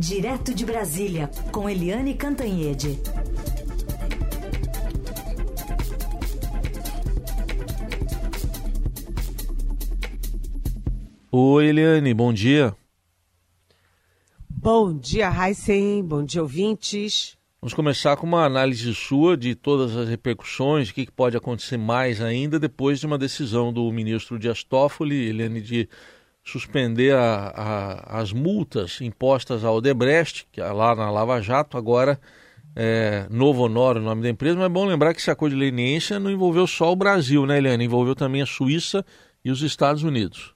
Direto de Brasília, com Eliane Cantanhede. Oi, Eliane, bom dia. Bom dia, Heisen. Bom dia, ouvintes. Vamos começar com uma análise sua de todas as repercussões, o que pode acontecer mais ainda depois de uma decisão do ministro Dias Toffoli, Eliane, de suspender a, a, as multas impostas ao Odebrecht, que é lá na Lava Jato, agora é, Novo Honor, o nome da empresa, mas é bom lembrar que esse acordo de leniência não envolveu só o Brasil, né, Eliane? Envolveu também a Suíça e os Estados Unidos.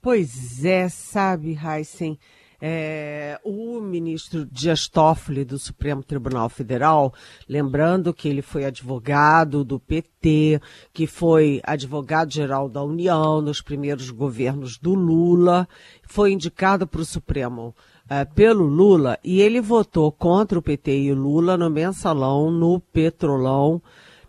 Pois é, sabe, Heisen, é, o ministro Dias Toffoli do Supremo Tribunal Federal, lembrando que ele foi advogado do PT, que foi advogado-geral da União nos primeiros governos do Lula, foi indicado para o Supremo é, pelo Lula e ele votou contra o PT e o Lula no mensalão, no petrolão,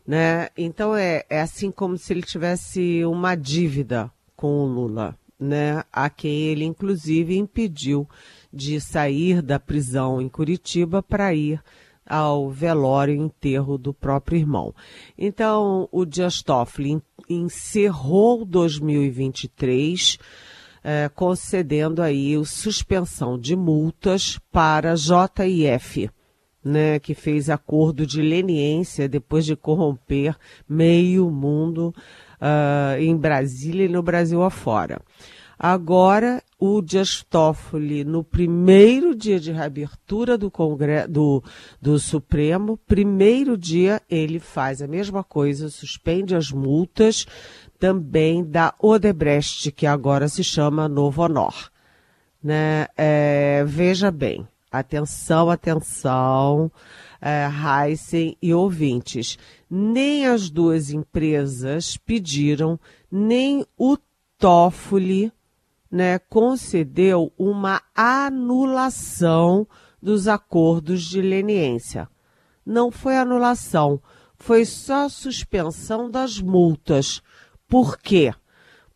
né? Então é, é assim como se ele tivesse uma dívida com o Lula né, a quem ele inclusive impediu de sair da prisão em Curitiba para ir ao velório e enterro do próprio irmão. Então, o Dias Toffoli encerrou 2023 eh, concedendo aí suspensão de multas para JIF, né, que fez acordo de leniência depois de corromper meio mundo uh, em Brasília e no Brasil afora. Agora, o Dias Toffoli, no primeiro dia de reabertura do, Congresso, do, do Supremo, primeiro dia ele faz a mesma coisa, suspende as multas também da Odebrecht, que agora se chama Novo Honor. Né? É, veja bem, atenção, atenção, é, Heisen e ouvintes. Nem as duas empresas pediram, nem o Toffoli né, concedeu uma anulação dos acordos de leniência. Não foi anulação, foi só suspensão das multas. Por quê?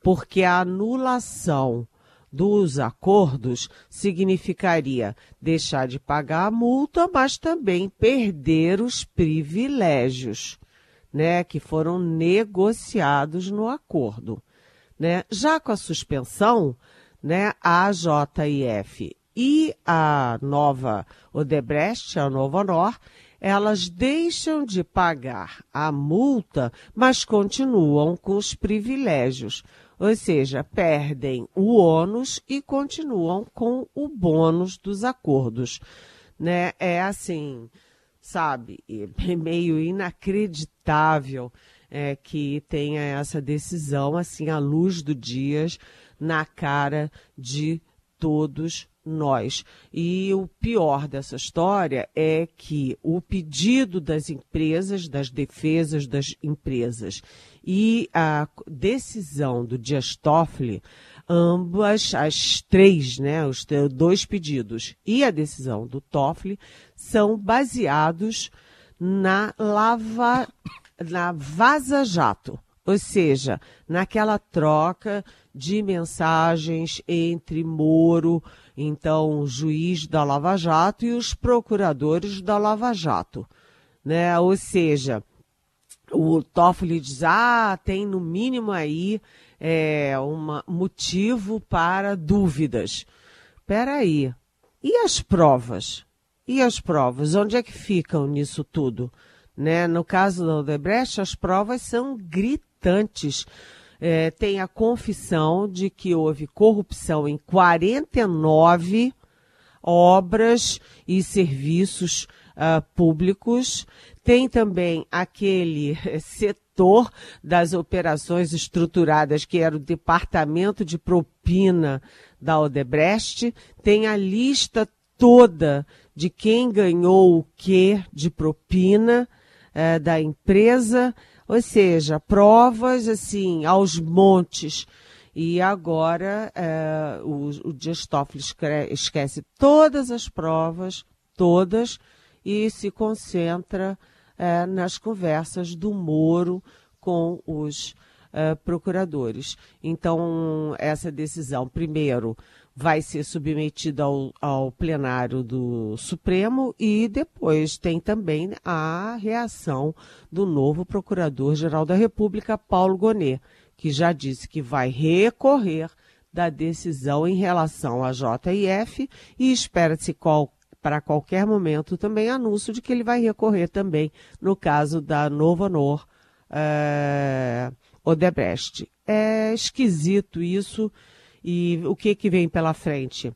Porque a anulação dos acordos significaria deixar de pagar a multa, mas também perder os privilégios, né, que foram negociados no acordo. Né? Já com a suspensão, né, a JIF e a nova Odebrecht, a Nova Honor, elas deixam de pagar a multa, mas continuam com os privilégios. Ou seja, perdem o ônus e continuam com o bônus dos acordos. Né? É assim, sabe, é meio inacreditável é, que tenha essa decisão, assim, à luz do dias, na cara de todos nós. E o pior dessa história é que o pedido das empresas, das defesas das empresas e a decisão do Dias Toffoli, ambas, as três, né, os dois pedidos e a decisão do Toffoli são baseados na lava, na Vaza Jato, ou seja, naquela troca de mensagens entre Moro, então juiz da Lava Jato, e os procuradores da Lava Jato. Né? Ou seja, o Toffoli diz, ah, tem no mínimo aí é, um motivo para dúvidas. Espera aí, e as provas? E as provas? Onde é que ficam nisso tudo? Né? No caso da Odebrecht, as provas são gritantes é, tem a confissão de que houve corrupção em 49 obras e serviços uh, públicos. Tem também aquele setor das operações estruturadas, que era o departamento de propina da Odebrecht. Tem a lista toda de quem ganhou o que de propina uh, da empresa. Ou seja, provas assim aos montes. E agora é, o, o Dias Toffoli esquece todas as provas, todas, e se concentra é, nas conversas do Moro com os uh, procuradores. Então, essa decisão, primeiro, vai ser submetida ao, ao plenário do Supremo e depois tem também a reação do novo Procurador-Geral da República, Paulo Gonet, que já disse que vai recorrer da decisão em relação à JIF e espera-se qual, para qualquer momento também anúncio de que ele vai recorrer também no caso da Novo Honor é, Odebrecht. É esquisito isso e o que, que vem pela frente?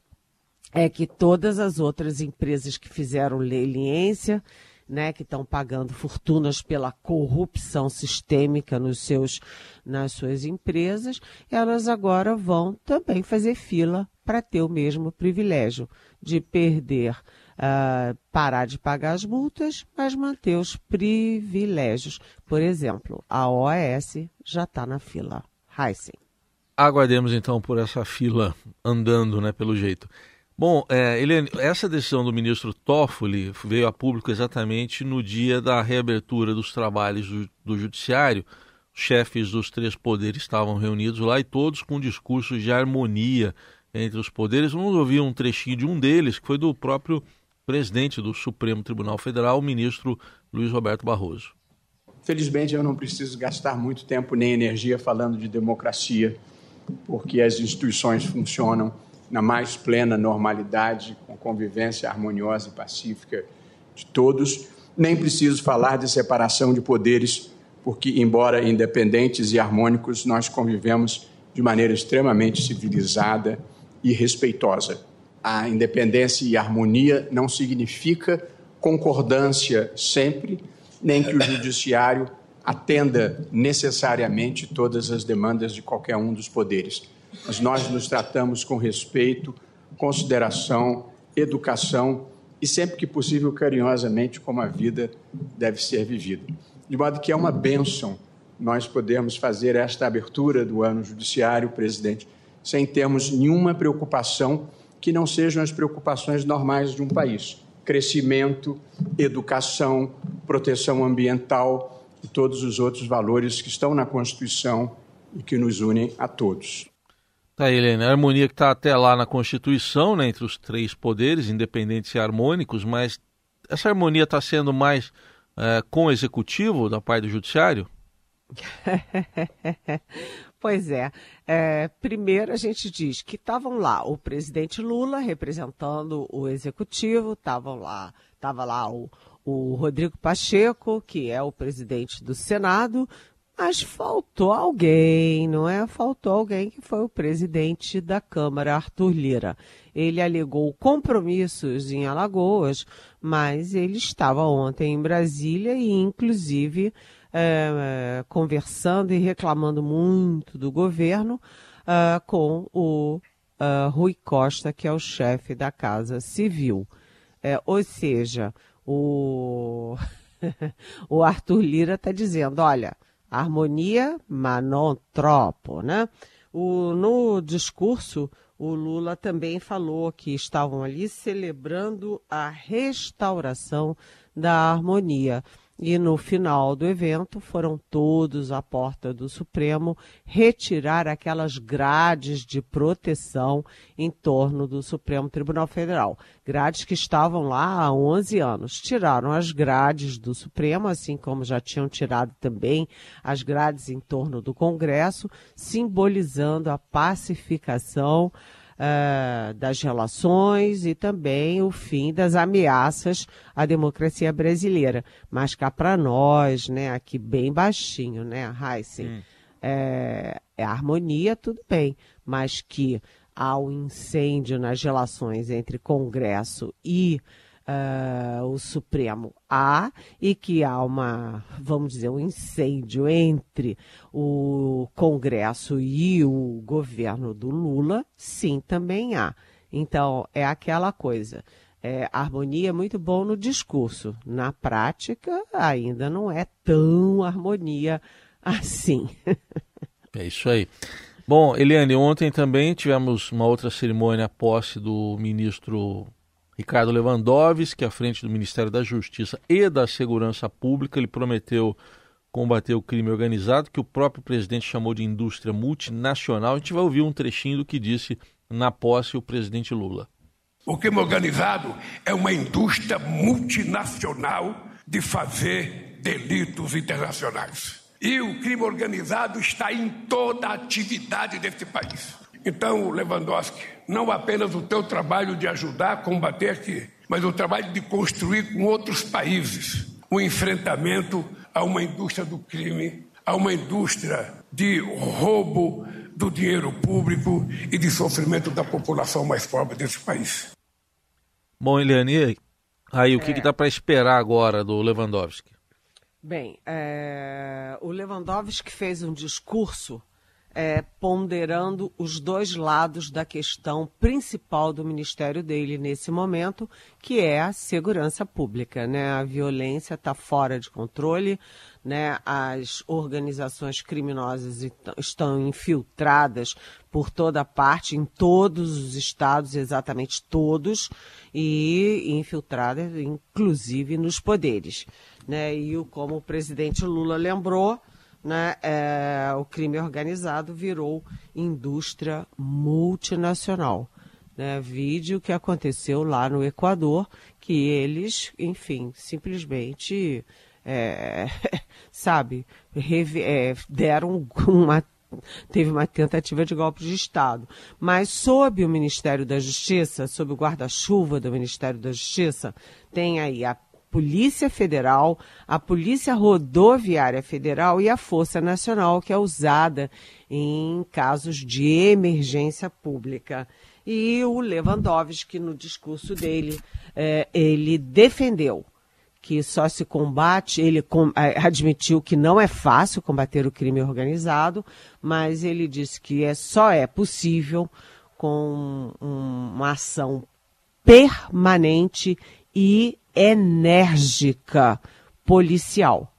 É que todas as outras empresas que fizeram leniência né, que estão pagando fortunas pela corrupção sistêmica nos seus, nas suas empresas, elas agora vão também fazer fila para ter o mesmo privilégio de perder, uh, parar de pagar as multas, mas manter os privilégios. Por exemplo, a OAS já está na fila. Heisen. Aguardemos então por essa fila andando, né, pelo jeito. Bom, é, Eliane, essa decisão do ministro Toffoli veio a público exatamente no dia da reabertura dos trabalhos do, do Judiciário. Os chefes dos três poderes estavam reunidos lá e todos com discursos de harmonia entre os poderes. Vamos ouvir um trechinho de um deles, que foi do próprio presidente do Supremo Tribunal Federal, o ministro Luiz Roberto Barroso. Felizmente, eu não preciso gastar muito tempo nem energia falando de democracia, porque as instituições funcionam na mais plena normalidade, com convivência harmoniosa e pacífica de todos. Nem preciso falar de separação de poderes, porque, embora independentes e harmônicos, nós convivemos de maneira extremamente civilizada e respeitosa. A independência e harmonia não significa concordância sempre, nem que o judiciário atenda necessariamente todas as demandas de qualquer um dos poderes mas nós nos tratamos com respeito, consideração, educação e, sempre que possível, carinhosamente, como a vida deve ser vivida. De modo que é uma bênção nós podermos fazer esta abertura do ano judiciário, presidente, sem termos nenhuma preocupação que não sejam as preocupações normais de um país. Crescimento, educação, proteção ambiental e todos os outros valores que estão na Constituição e que nos unem a todos. Tá, Helena, a harmonia que está até lá na Constituição, né, entre os três poderes, independentes e harmônicos, mas essa harmonia está sendo mais é, com o executivo da parte do judiciário? pois é. é. Primeiro a gente diz que estavam lá o presidente Lula representando o executivo, estavam lá, estava lá o, o Rodrigo Pacheco, que é o presidente do Senado, mas faltou alguém, não é? Faltou alguém que foi o presidente da Câmara, Arthur Lira. Ele alegou compromissos em Alagoas, mas ele estava ontem em Brasília e, inclusive, é, conversando e reclamando muito do governo é, com o é, Rui Costa, que é o chefe da Casa Civil. É, ou seja, o, o Arthur Lira está dizendo: olha harmonia, mas não tropo, né? O, no discurso, o Lula também falou que estavam ali celebrando a restauração da harmonia. E no final do evento foram todos à porta do Supremo retirar aquelas grades de proteção em torno do Supremo Tribunal Federal. Grades que estavam lá há 11 anos. Tiraram as grades do Supremo, assim como já tinham tirado também as grades em torno do Congresso, simbolizando a pacificação uh, das relações e também o fim das ameaças à democracia brasileira. Mas cá para nós, né, aqui bem baixinho, né, Heisen, hum. é, é harmonia, tudo bem, mas que há um incêndio nas relações entre Congresso e uh, o Supremo há e que há uma, vamos dizer, um incêndio entre o Congresso e o governo do Lula, sim, também há. Então, é aquela coisa. É, harmonia é muito bom no discurso. Na prática, ainda não é tão harmonia assim. é isso aí. Bom, Eliane, ontem também tivemos uma outra cerimônia posse do ministro Ricardo Lewandowski, à frente do Ministério da Justiça e da Segurança Pública, ele prometeu combater o crime organizado, que o próprio presidente chamou de indústria multinacional. A gente vai ouvir um trechinho do que disse na posse o presidente Lula. O crime organizado é uma indústria multinacional de fazer delitos internacionais. E o crime organizado está em toda a atividade deste país. Então, Lewandowski, não apenas o teu trabalho de ajudar a combater aqui, mas o trabalho de construir com outros países o enfrentamento a uma indústria do crime, a uma indústria de roubo do dinheiro público e de sofrimento da população mais pobre desse país. Bom, Eliane, aí o que, é. que dá para esperar agora do Lewandowski? Bem, é... o Lewandowski fez um discurso é, ponderando os dois lados da questão principal do ministério dele nesse momento, que é a segurança pública. Né? A violência está fora de controle, né? as organizações criminosas estão infiltradas por toda parte, em todos os estados, exatamente todos, e infiltradas inclusive nos poderes. Né? E como o presidente Lula lembrou, né, é, o crime organizado virou indústria multinacional. Né, vídeo que aconteceu lá no Equador, que eles, enfim, simplesmente, é, sabe, é, deram uma teve uma tentativa de golpe de Estado. Mas sob o Ministério da Justiça, sob o guarda-chuva do Ministério da Justiça, tem aí a Polícia Federal, a Polícia Rodoviária Federal e a Força Nacional, que é usada em casos de emergência pública. E o Lewandowski, no discurso dele, é, ele defendeu que só se combate, ele com, é, admitiu que não é fácil combater o crime organizado, mas ele disse que é, só é possível com um, uma ação permanente e enérgica policial,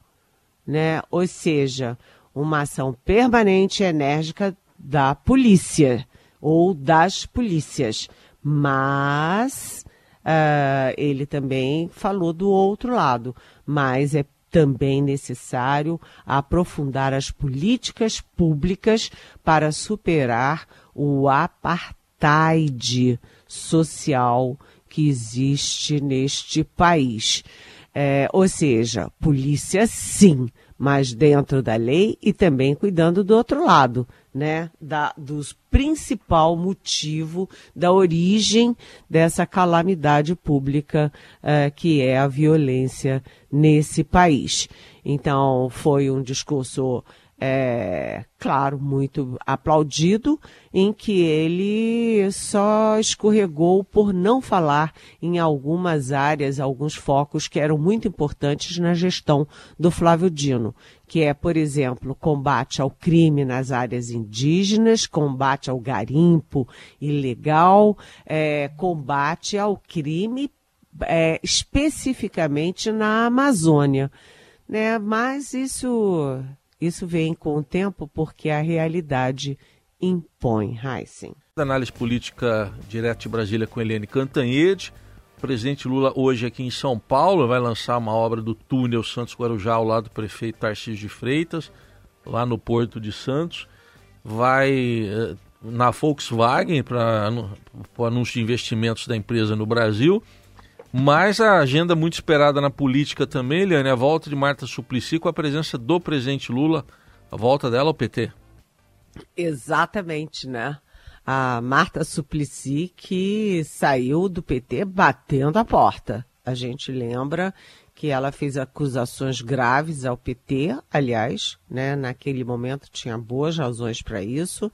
né? Ou seja, uma ação permanente e enérgica da polícia ou das polícias. Mas uh, ele também falou do outro lado, mas é também necessário aprofundar as políticas públicas para superar o apartheid social que existe neste país. É, ou seja, polícia sim, mas dentro da lei e também cuidando do outro lado, né? Da, dos principal motivo da origem dessa calamidade pública é, que é a violência nesse país. Então, foi um discurso é, claro, muito aplaudido, em que ele só escorregou por não falar em algumas áreas, alguns focos que eram muito importantes na gestão do Flávio Dino, que é, por exemplo, combate ao crime nas áreas indígenas, combate ao garimpo ilegal, é, combate ao crime é, especificamente na Amazônia. Né? Mas isso isso vem com o tempo porque a realidade impõe, Heisen. Análise política direto de Brasília com Helene Cantanhede. O presidente Lula hoje aqui em São Paulo vai lançar uma obra do túnel Santos Guarujá ao lado do prefeito Tarcísio de Freitas, lá no Porto de Santos. Vai eh, na Volkswagen para o anúncio de investimentos da empresa no Brasil mas a agenda muito esperada na política também, Eliane, a volta de Marta Suplicy com a presença do presidente Lula, a volta dela ao PT. Exatamente, né? A Marta Suplicy que saiu do PT batendo a porta. A gente lembra que ela fez acusações graves ao PT, aliás, né? Naquele momento tinha boas razões para isso.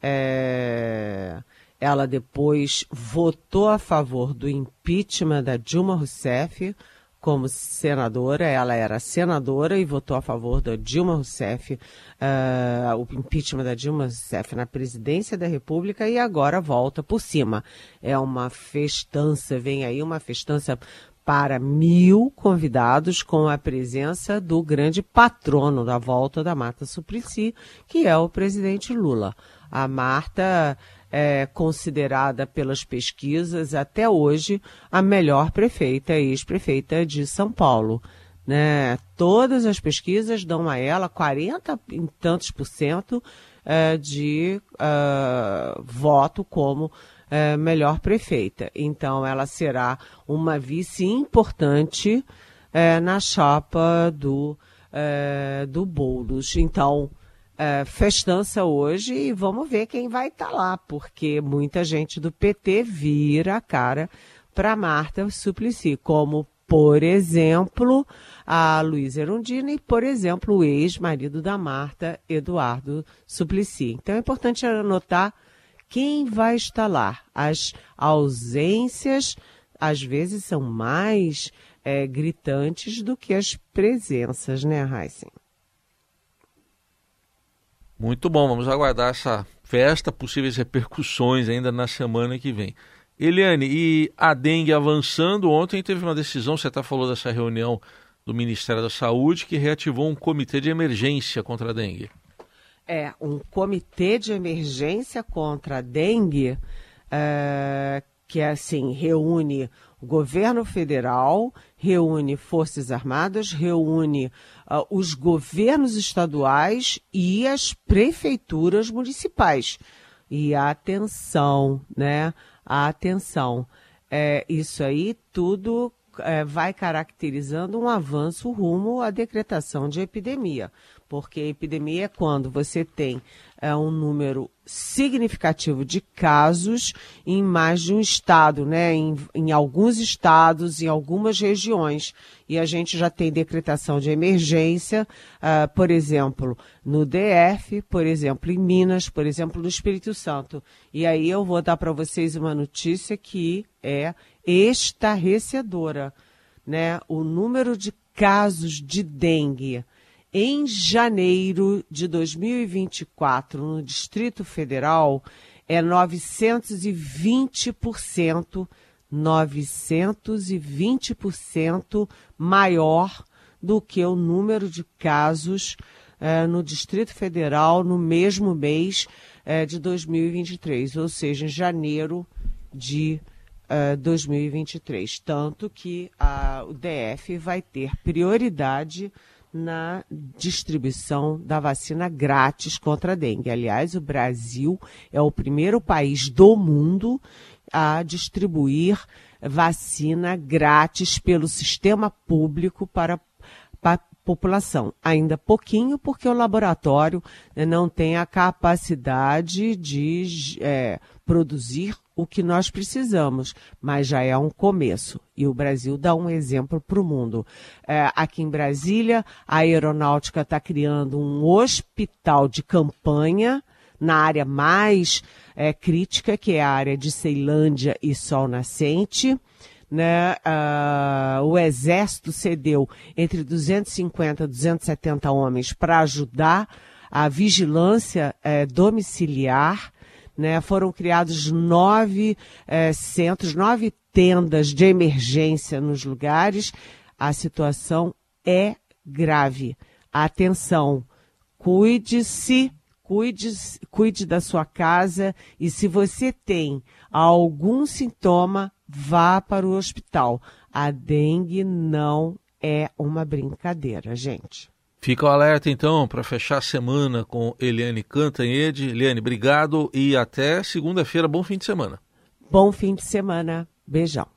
É ela depois votou a favor do impeachment da Dilma Rousseff como senadora. Ela era senadora e votou a favor da Dilma Rousseff, uh, o impeachment da Dilma Rousseff na presidência da República e agora volta por cima. É uma festança, vem aí uma festança para mil convidados com a presença do grande patrono da volta da Marta Suplicy, que é o presidente Lula. A Marta é considerada pelas pesquisas até hoje a melhor prefeita, ex-prefeita de São Paulo. Né? Todas as pesquisas dão a ela 40 e tantos por cento uh, de uh, voto como uh, melhor prefeita. Então, ela será uma vice importante na chapa do, do Boulos. Então, festança hoje e vamos ver quem vai estar tá lá, porque muita gente do PT vira a cara para Marta Suplicy, como por exemplo, a Luísa Erundina e, por exemplo, o ex-marido da Marta, Eduardo Suplicy. Então é importante anotar quem vai estar lá. As ausências, às vezes, são mais é, gritantes do que as presenças, né, Heisen? Muito bom, vamos aguardar essa festa, possíveis repercussões ainda na semana que vem. Eliane, e a dengue avançando, ontem teve uma decisão, você até falou dessa reunião do Ministério da Saúde, que reativou um comitê de emergência contra a dengue. É, um comitê de emergência contra a dengue, é, que assim, reúne o governo federal, reúne Forças Armadas, reúne uh, os governos estaduais e as prefeituras municipais. E atenção, né? atenção. É, isso aí tudo é, vai caracterizando um avanço rumo à decretação de epidemia, porque a epidemia é quando você tem é, um número significativo de casos em mais de um estado, né? Em, em alguns estados, em algumas regiões. E a gente já tem decretação de emergência, uh, por exemplo, no DF, por exemplo, em Minas, por exemplo, no Espírito Santo. E aí eu vou dar para vocês uma notícia que é estarrecedora, né? O número de casos de dengue em janeiro de 2024 no Distrito Federal é 920%, 920% maior do que o número de casos eh, no Distrito Federal no mesmo mês eh, de 2023, ou seja, em janeiro de 2023. Eh, Tanto que a, o DF vai ter prioridade na distribuição da vacina grátis contra a dengue. Aliás, o Brasil é o primeiro país do mundo a distribuir vacina grátis pelo sistema público para, a população. Ainda pouquinho, porque o laboratório né, não tem a capacidade de é, produzir o que nós precisamos, mas já é um começo. E o Brasil dá um exemplo para o mundo. É, aqui em Brasília, a aeronáutica está criando um hospital de campanha na área mais é, crítica, que é a área de Ceilândia e Sol Nascente. Né, uh, o Exército cedeu entre 250 e 270 homens para ajudar a vigilância é, domiciliar né? Foram criados nove é, centros, nove tendas de emergência nos lugares. A situação é grave. Atenção, cuide-se, cuide, cuide da sua casa e se você tem algum sintoma, vá para o hospital. A dengue não é uma brincadeira, gente. Fica o alerta então para fechar a semana com Eliane Cantanhede. Eliane, obrigado e até segunda-feira. Bom fim de semana. Bom fim de semana. Beijão.